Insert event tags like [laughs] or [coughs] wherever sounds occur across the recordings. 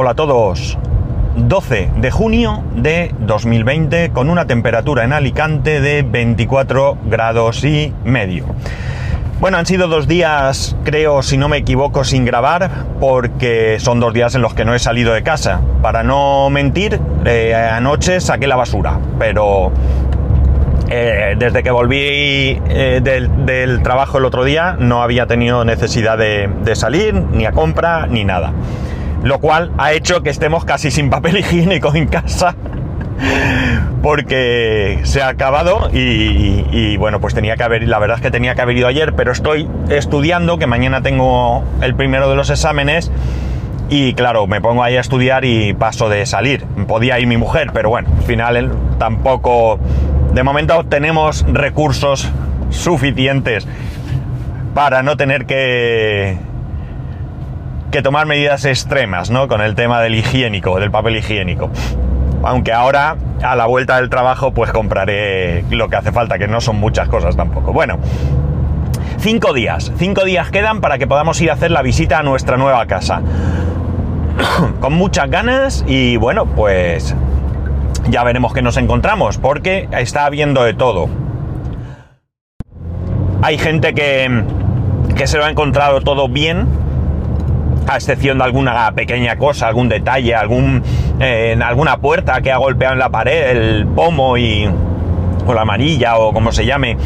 Hola a todos. 12 de junio de 2020 con una temperatura en Alicante de 24 grados y medio. Bueno, han sido dos días, creo, si no me equivoco, sin grabar, porque son dos días en los que no he salido de casa. Para no mentir, eh, anoche saqué la basura, pero eh, desde que volví eh, del, trabajo el otro día no había tenido necesidad de, de salir, ni a compra, ni nada lo cual ha hecho que estemos casi sin papel higiénico en casa [laughs] porque se ha acabado y, bueno pues tenía que haber la verdad es que tenía que haber ido ayer pero estoy estudiando que mañana tengo el primero de los exámenes y claro me pongo ahí a estudiar y paso de salir. Podía ir mi mujer pero bueno al final tampoco de momento tenemos recursos suficientes para no tener que que tomar medidas extremas, ¿no? Con el tema del higiénico, del papel higiénico. Aunque ahora, a la vuelta del trabajo, pues compraré lo que hace falta, que no son muchas cosas tampoco. Bueno, cinco días. Cinco días quedan para que podamos ir a hacer la visita a nuestra nueva casa. [coughs] Con muchas ganas y bueno, pues ya veremos qué nos encontramos, porque está habiendo de todo. Hay gente que, que se lo ha encontrado todo bien, a excepción de alguna pequeña cosa, algún detalle, algún, eh, en alguna puerta que ha golpeado en la pared el pomo y, o la amarilla o como se llame,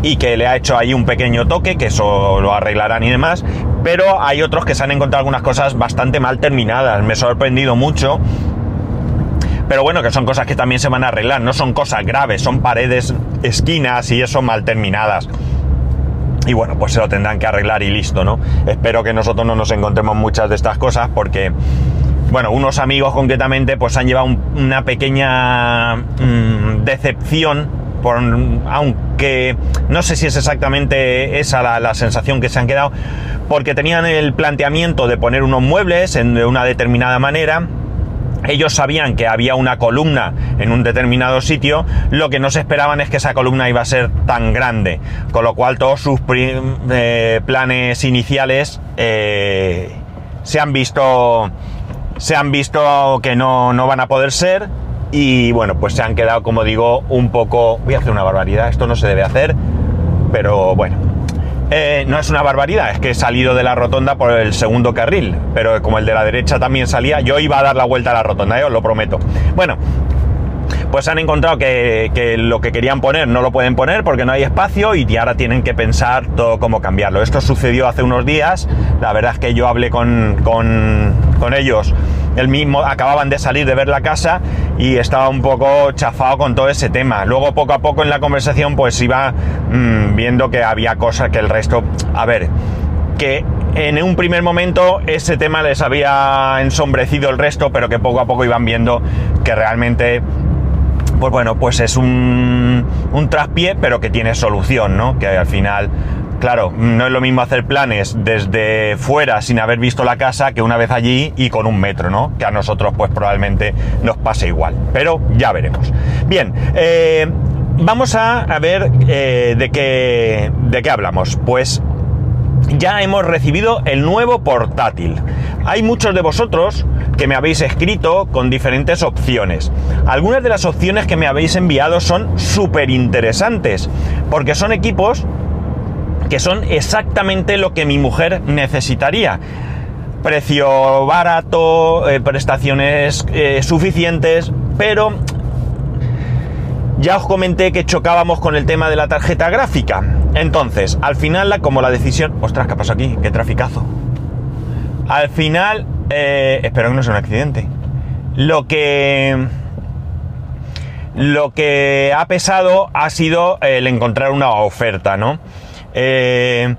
y que le ha hecho ahí un pequeño toque, que eso lo arreglarán y demás, pero hay otros que se han encontrado algunas cosas bastante mal terminadas, me he sorprendido mucho. Pero bueno, que son cosas que también se van a arreglar, no son cosas graves, son paredes, esquinas y eso mal terminadas y bueno, pues se lo tendrán que arreglar y listo, ¿no? Espero que nosotros no nos encontremos muchas de estas cosas porque, bueno, unos amigos concretamente pues han llevado una pequeña mmm, decepción, por, aunque no sé si es exactamente esa la, la, sensación que se han quedado, porque tenían el planteamiento de poner unos muebles en, de una determinada manera, ellos sabían que había una columna en un determinado sitio, lo que no se esperaban es que esa columna iba a ser tan grande, con lo cual todos sus eh, planes iniciales eh, se han visto se han visto que no, no van a poder ser. Y bueno, pues se han quedado, como digo, un poco... Voy a hacer una barbaridad, esto no se debe hacer, pero bueno, eh, no es una barbaridad, es que he salido de la rotonda por el segundo carril, pero como el de la derecha también salía, yo iba a dar la vuelta a la rotonda, ¿eh? os lo prometo. Bueno, pues han encontrado que, lo que querían poner no lo pueden poner porque no hay espacio y ahora tienen que pensar todo cómo cambiarlo. Esto sucedió hace unos días, la verdad es que yo hablé con, con ellos el mismo, acababan de salir de ver la casa y estaba un poco chafado con todo ese tema. Luego poco a poco en la conversación pues iba mmm, viendo que había cosas que el resto, a ver, que en un primer momento ese tema les había ensombrecido el resto, pero que poco a poco iban viendo que realmente pues bueno, pues es un, un traspié, pero que tiene solución, ¿no? Que al final Claro, no es lo mismo hacer planes desde fuera sin haber visto la casa que una vez allí y con un metro, ¿no? Que a nosotros pues probablemente nos pase igual. Pero ya veremos. Bien, eh, vamos a, ver eh, de, qué, de qué hablamos. Pues ya hemos recibido el nuevo portátil. Hay muchos de vosotros que me habéis escrito con diferentes opciones. Algunas de las opciones que me habéis enviado son súper interesantes, porque son equipos que son exactamente lo que mi mujer necesitaría. Precio barato, eh, prestaciones eh, suficientes, pero ya os comenté que chocábamos con el tema de la tarjeta gráfica. Entonces, al final, como la decisión... Ostras, ¿qué pasó aquí? ¡Qué traficazo! Al final, eh, espero que no sea un accidente. Lo que... Lo que ha pesado ha sido el encontrar una oferta, ¿no? Eh,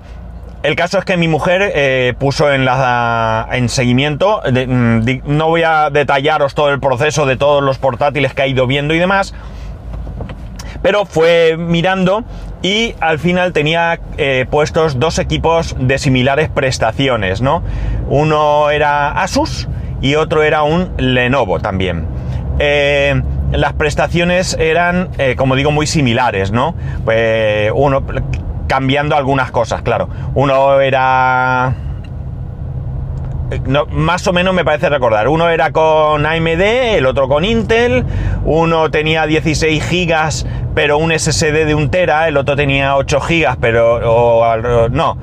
el caso es que mi mujer eh, puso en, seguimiento, de, no voy a detallaros todo el proceso de todos los portátiles que ha ido viendo y demás, pero fue mirando y al final tenía eh, puestos dos equipos de similares prestaciones, ¿no? Uno era Asus y otro era un Lenovo también. Las prestaciones eran, como digo, muy similares, ¿no? Uno cambiando algunas cosas, claro. Uno era más o menos me parece recordar. Uno era con AMD, el otro con Intel. Uno tenía 16 gigas, pero un SSD de un tera. El otro tenía 8 gigas, pero no.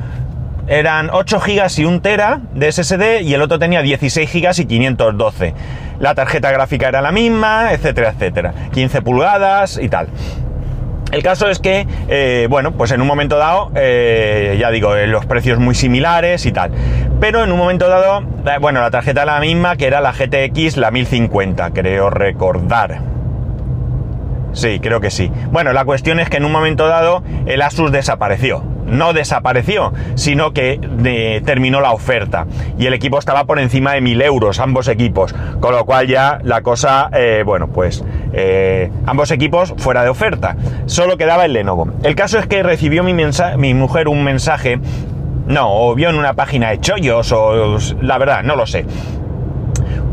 Eran 8 gigas y un tera de SSD y el otro tenía 16 gigas y 512. La tarjeta gráfica era la misma, etcétera, etcétera. 15 pulgadas y tal. El caso es que, eh, bueno, pues en un momento dado, eh, ya digo, eh, los precios muy similares y tal. Pero en un momento dado, bueno, la tarjeta era la misma que era la GTX, la 1050, creo recordar. Sí, creo que sí. Bueno, la cuestión es que en un momento dado el Asus desapareció no desapareció, sino que eh, terminó la oferta. Y el equipo estaba por encima de mil euros, ambos equipos. Con lo cual ya la cosa, eh, bueno, pues eh, ambos equipos fuera de oferta. Solo quedaba el Lenovo. El caso es que recibió mi, mi mujer un mensaje, no, o vio en una página de chollos, o la verdad, no lo sé.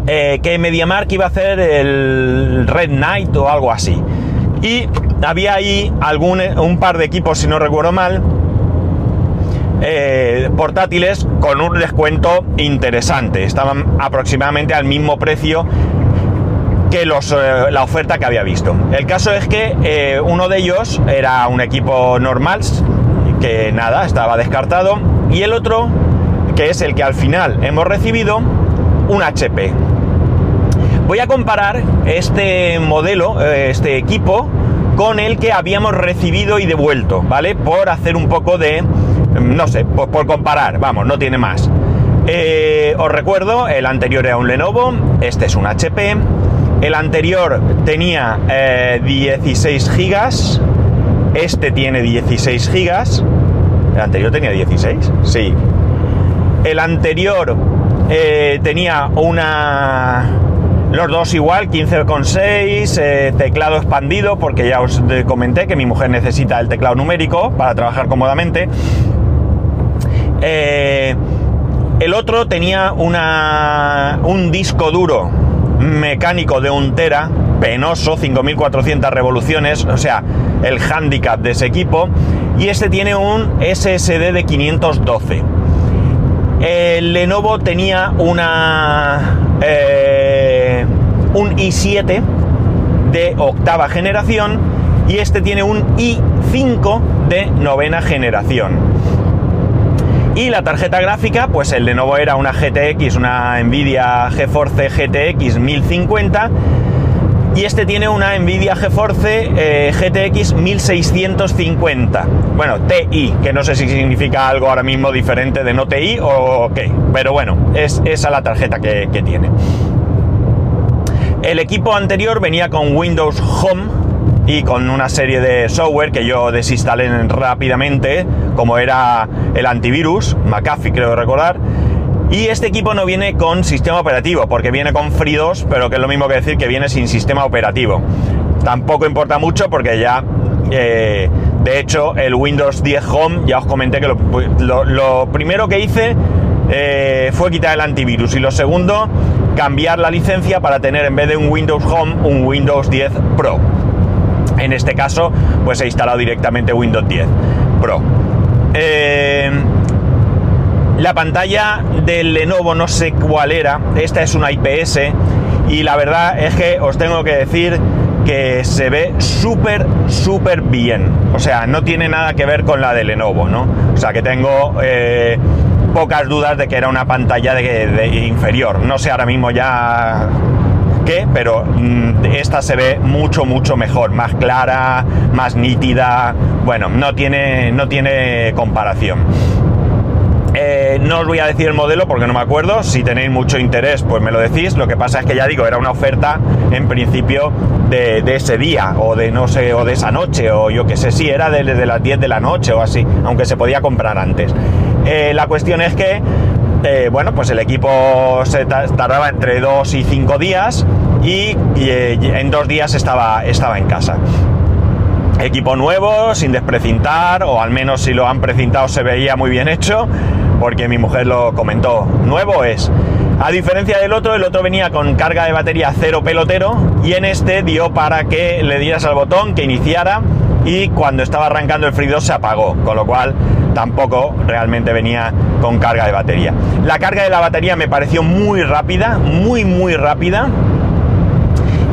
que MediaMark iba a hacer el Red Knight o algo así. Y había ahí algún, un par de equipos, si no recuerdo mal, eh, portátiles con un descuento interesante. Estaban aproximadamente al mismo precio que los, eh, la oferta que había visto. El caso es que eh, uno de ellos era un equipo normal, que nada, estaba descartado, y el otro, que es el que al final hemos recibido, un HP. Voy a comparar este modelo, este equipo, con el que habíamos recibido y devuelto, ¿vale? Por hacer un poco de no sé, por, comparar, vamos, no tiene más. Eh, os recuerdo, el anterior era un Lenovo, este es un HP. El anterior tenía 16 eh, gigas, este tiene 16 gigas. ¿El anterior tenía 16? Sí. El anterior eh, tenía una... Los dos igual, 15,6, teclado expandido, porque ya os comenté que mi mujer necesita el teclado numérico para trabajar cómodamente. Eh, el otro tenía un disco duro mecánico de un tera, penoso, 5400 revoluciones, o sea, el handicap de ese equipo. Y este tiene un SSD de 512. El Lenovo tenía una eh, un i7 de octava generación y este tiene un i5 de novena generación. Y la tarjeta gráfica, pues el de nuevo era una GTX, una Nvidia GeForce GTX 1050. Y este tiene una Nvidia GeForce eh, GTX 1650. Bueno, TI, que no sé si significa algo ahora mismo diferente de no TI o qué. Pero bueno, es esa la tarjeta que, que tiene. El equipo anterior venía con Windows Home y con una serie de software que yo desinstalé rápidamente, como era el antivirus, McAfee creo recordar. Y este equipo no viene con sistema operativo, porque viene con FreeDOS, pero que es lo mismo que decir que viene sin sistema operativo. Tampoco importa mucho porque ya, eh, de hecho, el Windows 10 Home, ya os comenté que lo, primero que hice eh, fue quitar el antivirus y lo segundo, cambiar la licencia para tener en vez de un Windows Home un Windows 10 Pro. En este caso, pues he instalado directamente Windows 10 Pro. Eh, la pantalla del Lenovo no sé cuál era, esta es una IPS y la verdad es que os tengo que decir que se ve súper, súper bien. O sea, no tiene nada que ver con la de Lenovo, ¿no? O sea, que tengo eh, pocas dudas de que era una pantalla de inferior. No sé ahora mismo ya pero mm, esta se ve mucho, mucho mejor, más clara, más nítida. Bueno, no tiene, no tiene comparación. Eh, no os voy a decir el modelo porque no me acuerdo. Si tenéis mucho interés, pues me lo decís. Lo que pasa es que ya digo, era una oferta en principio de, ese día, o de no sé, o de esa noche, o yo que sé, si era desde las 10 de la noche o así, aunque se podía comprar antes. Eh, la cuestión es que eh, bueno, pues el equipo se tardaba entre 2 y 5 días y, eh, en dos días estaba, estaba en casa. Equipo nuevo, sin desprecintar, o al menos si lo han precintado se veía muy bien hecho, porque mi mujer lo comentó. Nuevo es. A diferencia del otro, el otro venía con carga de batería cero pelotero y en este dio para que le dieras al botón, que iniciara y cuando estaba arrancando el FreeDOS se apagó, con lo cual tampoco realmente venía con carga de batería. La carga de la batería me pareció muy rápida, muy muy rápida.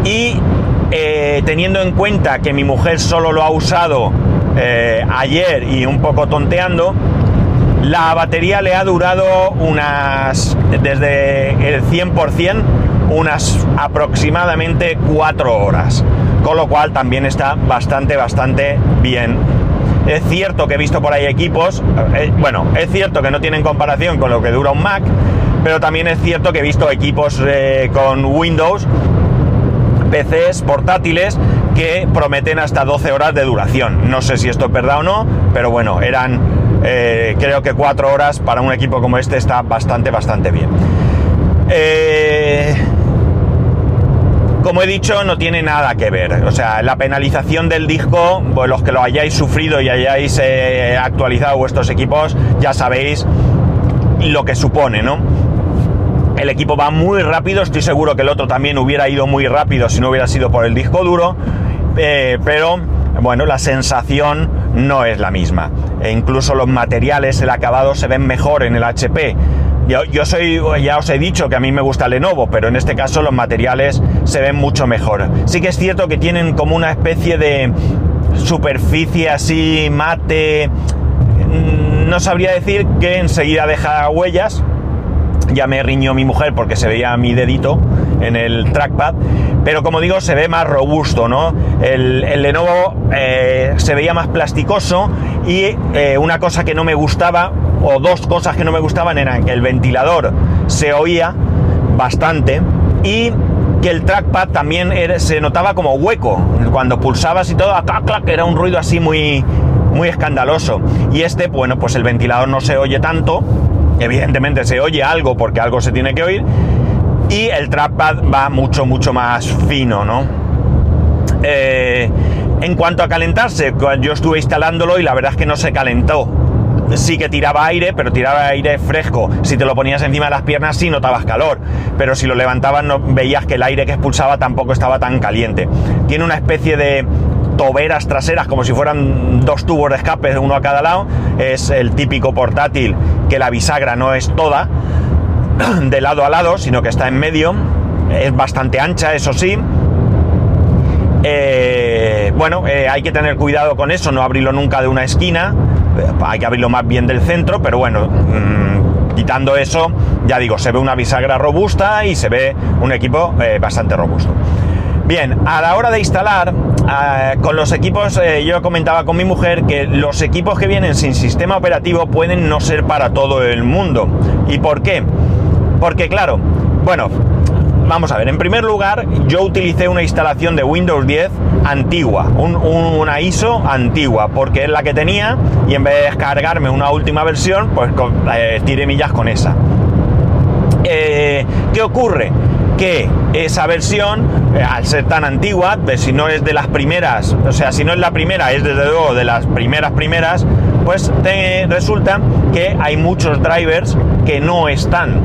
Y eh, teniendo en cuenta que mi mujer solo lo ha usado eh, ayer y un poco tonteando, la batería le ha durado unas, desde el 100%, unas aproximadamente 4 horas. Con lo cual también está bastante, bastante bien. Es cierto que he visto por ahí equipos, eh, bueno, es cierto que no tienen comparación con lo que dura un Mac, pero también es cierto que he visto equipos con Windows PCs portátiles que prometen hasta 12 horas de duración. No sé si esto es verdad o no, pero bueno, eran eh, creo que 4 horas para un equipo como este está bastante, bastante bien. Eh, como he dicho, no tiene nada que ver. O sea, la penalización del disco, pues los que lo hayáis sufrido y hayáis eh, actualizado vuestros equipos, ya sabéis lo que supone, ¿no? El equipo va muy rápido, estoy seguro que el otro también hubiera ido muy rápido si no hubiera sido por el disco duro, eh, pero bueno, la sensación no es la misma. E incluso los materiales, el acabado se ven mejor en el HP. Yo, yo, soy, ya os he dicho que a mí me gusta Lenovo, pero en este caso los materiales se ven mucho mejor. Sí que es cierto que tienen como una especie de superficie así mate. Mm, no sabría decir que enseguida deja huellas, ya me riñó mi mujer porque se veía mi dedito en el trackpad, pero como digo, se ve más robusto, ¿no? El, Lenovo eh, se veía más plasticoso y eh, una cosa que no me gustaba, o dos cosas que no me gustaban, eran que el ventilador se oía bastante y que el trackpad también se notaba como hueco. Cuando pulsabas y todo, que era un ruido así muy, muy escandaloso. Y este, bueno, pues el ventilador no se oye tanto evidentemente se oye algo porque algo se tiene que oír y el trackpad va mucho mucho más fino, ¿no? Eh, en cuanto a calentarse, yo estuve instalándolo y la verdad es que no se calentó. Sí que tiraba aire, pero tiraba aire fresco. Si te lo ponías encima de las piernas sí notabas calor, pero si lo levantabas no veías que el aire que expulsaba tampoco estaba tan caliente. Tiene una especie de toberas traseras como si fueran dos tubos de escape, uno a cada lado. Es el típico portátil que la bisagra no es toda [clears throat] de lado a lado, sino que está en medio. Es bastante ancha, eso sí. Eh, bueno, eh, hay que tener cuidado con eso, no abrirlo nunca de una esquina. Eh, hay que abrirlo más bien del centro, pero bueno, mm, quitando eso, ya digo, se ve una bisagra robusta y se ve un equipo bastante robusto. Bien, a la hora de instalar, eh, con los equipos, eh, yo comentaba con mi mujer que los equipos que vienen sin sistema operativo pueden no ser para todo el mundo. ¿Y por qué? Porque claro, bueno, vamos a ver, en primer lugar, yo utilicé una instalación de Windows 10 antigua, una ISO antigua, porque es la que tenía y en vez de descargarme una última versión, pues eh, tiré millas con esa. ¿Qué ocurre? que esa versión, eh, al ser tan antigua, si no es de las primeras, o sea, si no es la primera, es desde luego de las primeras primeras, pues resulta que hay muchos drivers que no están.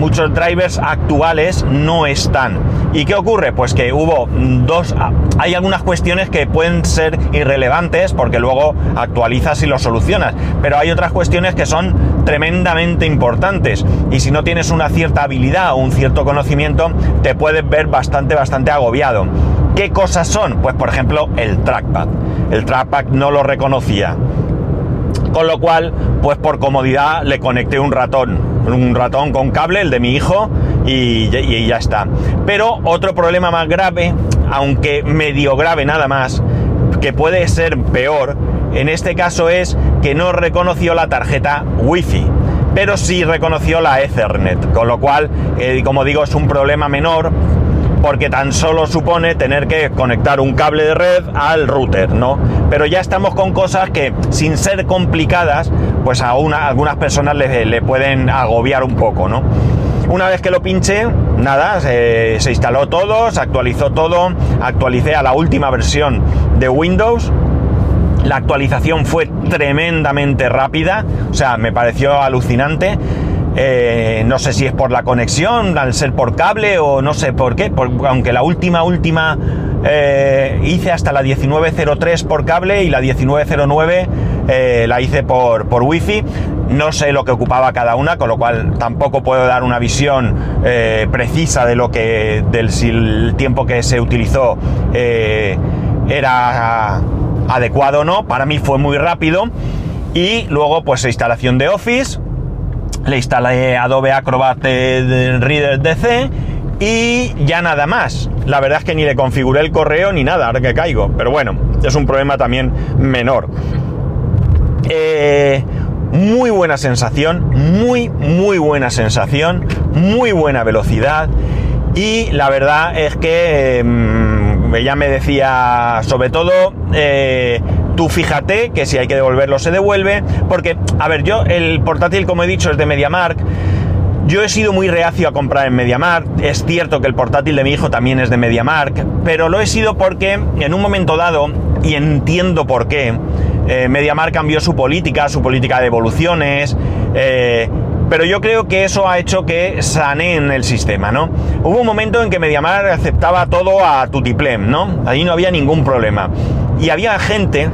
Muchos drivers actuales no están. ¿Y qué ocurre? Pues que hubo dos... Hay algunas cuestiones que pueden ser irrelevantes porque luego actualizas y lo solucionas, pero hay otras cuestiones que son tremendamente importantes y si no tienes una cierta habilidad o un cierto conocimiento, te puedes ver bastante, bastante agobiado. ¿Qué cosas son? Pues por ejemplo el trackpad. El trackpad no lo reconocía. Con lo cual, pues por comodidad le conecté un ratón, un ratón con cable, el de mi hijo, y, ya está. Pero otro problema más grave, aunque medio grave nada más, que puede ser peor, en este caso es que no reconoció la tarjeta Wi-Fi, pero sí reconoció la Ethernet, con lo cual, eh, como digo, es un problema menor porque tan solo supone tener que conectar un cable de red al router, ¿no? Pero ya estamos con cosas que, sin ser complicadas, pues a, algunas personas le, pueden agobiar un poco, ¿no? Una vez que lo pinché, nada, se, instaló todo, se actualizó todo, actualicé a la última versión de Windows, la actualización fue tremendamente rápida, o sea, me pareció alucinante. Eh, no sé si es por la conexión, al ser por cable o no sé por qué, aunque la última, última eh, hice hasta la 1903 por cable y la 1909 eh, la hice por, por wifi. No sé lo que ocupaba cada una, con lo cual tampoco puedo dar una visión precisa de lo que, del si el tiempo que se utilizó era adecuado o no. Para mí fue muy rápido. Y luego, pues, instalación de Office. Le instalé Adobe Acrobat Reader DC y ya nada más. La verdad es que ni le configuré el correo ni nada, ahora que caigo. Pero bueno, es un problema también menor. Eh, muy buena sensación, muy, muy buena sensación, muy buena velocidad. Y la verdad es que mm, ella me decía, sobre todo, eh, tú fíjate que si hay que devolverlo se devuelve. Porque, a ver, yo el portátil, como he dicho, es de MediaMark. Yo he sido muy reacio a comprar en MediaMarkt. Es cierto que el portátil de mi hijo también es de MediaMarkt, pero lo he sido porque en un momento dado, y entiendo por qué, eh, MediaMarkt cambió su política, su política de evoluciones. Eh, pero yo creo que eso ha hecho que saneen el sistema, ¿no? Hubo un momento en que MediaMarkt aceptaba todo a tutiplem, ¿no? Ahí no había ningún problema. Y había gente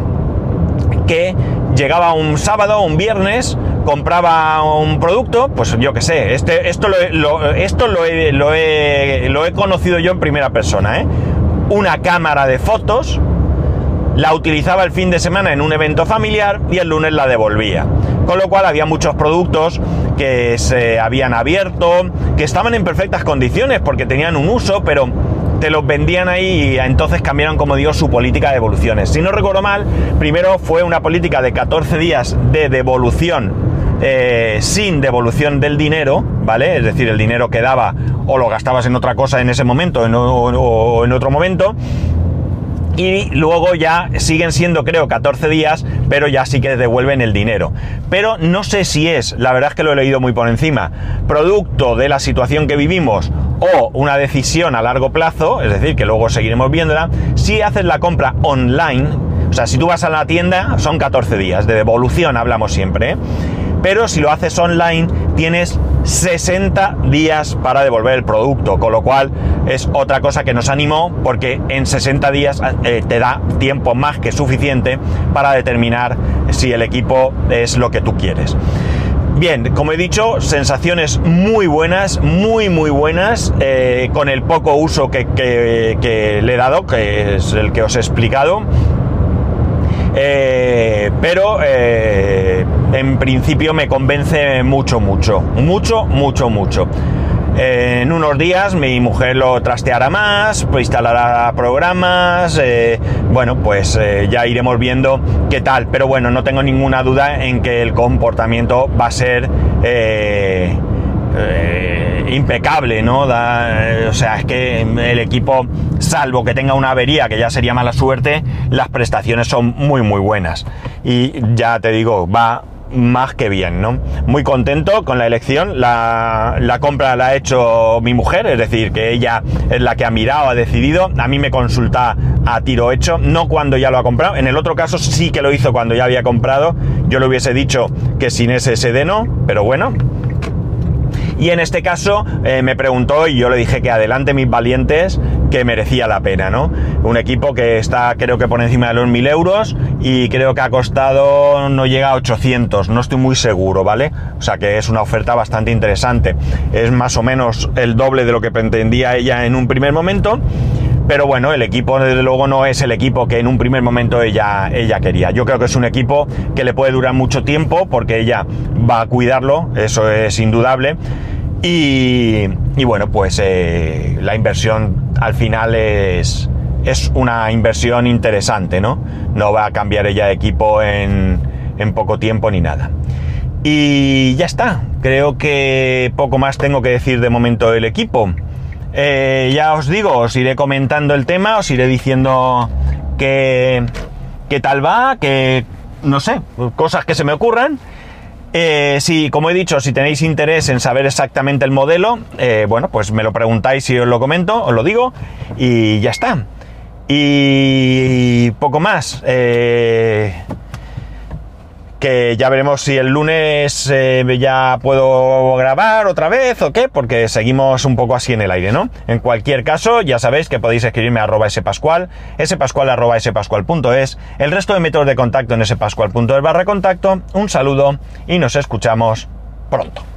que llegaba un sábado un viernes, compraba un producto, pues yo qué sé, este, esto, lo, esto lo, he, lo, he, conocido yo en primera persona, ¿eh? Una cámara de fotos, la utilizaba el fin de semana en un evento familiar y el lunes la devolvía. Con lo cual había muchos productos que se habían abierto, que estaban en perfectas condiciones porque tenían un uso, pero te los vendían ahí y entonces cambiaron, como digo, su política de devoluciones. Si no recuerdo mal, primero fue una política de 14 días de devolución eh, sin devolución del dinero, ¿vale? Es decir, el dinero quedaba o lo gastabas en otra cosa en ese momento o en otro momento. Y luego ya siguen siendo, creo, 14 días, pero ya sí que devuelven el dinero. Pero no sé si es, la verdad es que lo he leído muy por encima, producto de la situación que vivimos o una decisión a largo plazo, es decir, que luego seguiremos viéndola, si haces la compra online, o sea, si tú vas a la tienda, son 14 días, de devolución hablamos siempre, ¿eh? pero si lo haces online tienes 60 días para devolver el producto, con lo cual es otra cosa que nos animó porque en 60 días eh, te da tiempo más que suficiente para determinar si el equipo es lo que tú quieres. Bien, como he dicho, sensaciones muy buenas, muy muy buenas, eh, con el poco uso que, le he dado, que es el que os he explicado. Eh, pero eh, en principio me convence mucho, mucho, mucho, mucho, mucho. En unos días mi mujer lo trasteará más, instalará programas, bueno, pues ya iremos viendo qué tal. Pero bueno, no tengo ninguna duda en que el comportamiento va a ser impecable, ¿no? o sea, es que el equipo, salvo que tenga una avería, que ya sería mala suerte, las prestaciones son muy, muy buenas. Y ya te digo, va más que bien, ¿no? Muy contento con la elección. La, compra la ha hecho mi mujer, es decir, que ella es la que ha mirado, ha decidido. A mí me consulta a tiro hecho, no cuando ya lo ha comprado. En el otro caso sí que lo hizo cuando ya había comprado. Yo le hubiese dicho que sin SSD no, pero bueno, y en este caso eh, me preguntó y yo le dije que adelante mis valientes, merecía la pena, ¿no? Un equipo que está creo que por encima de los 1000 euros y creo que ha costado, no llega a 800, no estoy muy seguro, ¿vale? O sea que es una oferta bastante interesante. Es más o menos el doble de lo que pretendía ella en un primer momento. Pero bueno, el equipo desde luego no es el equipo que en un primer momento ella, ella quería. Yo creo que es un equipo que le puede durar mucho tiempo porque ella va a cuidarlo, eso es indudable. Y, bueno, pues eh, la inversión al final es, es una inversión interesante, ¿no? No va a cambiar ella de equipo en, en poco tiempo ni nada. Y ya está, creo que poco más tengo que decir de momento del equipo. Eh, ya os digo, os iré comentando el tema, os iré diciendo qué, qué tal va, que no sé, cosas que se me ocurran. Eh, si, como he dicho, si tenéis interés en saber exactamente el modelo, eh, bueno, pues me lo preguntáis y os lo comento, os lo digo, y ya está. Y poco más. Que ya veremos si el lunes eh, ya puedo grabar otra vez o qué, porque seguimos un poco así en el aire, ¿no? En cualquier caso, ya sabéis que podéis escribirme a arroba spascual, spascual arroba spascual.es, el resto de métodos de contacto en spascual.es barra contacto, un saludo y nos escuchamos pronto.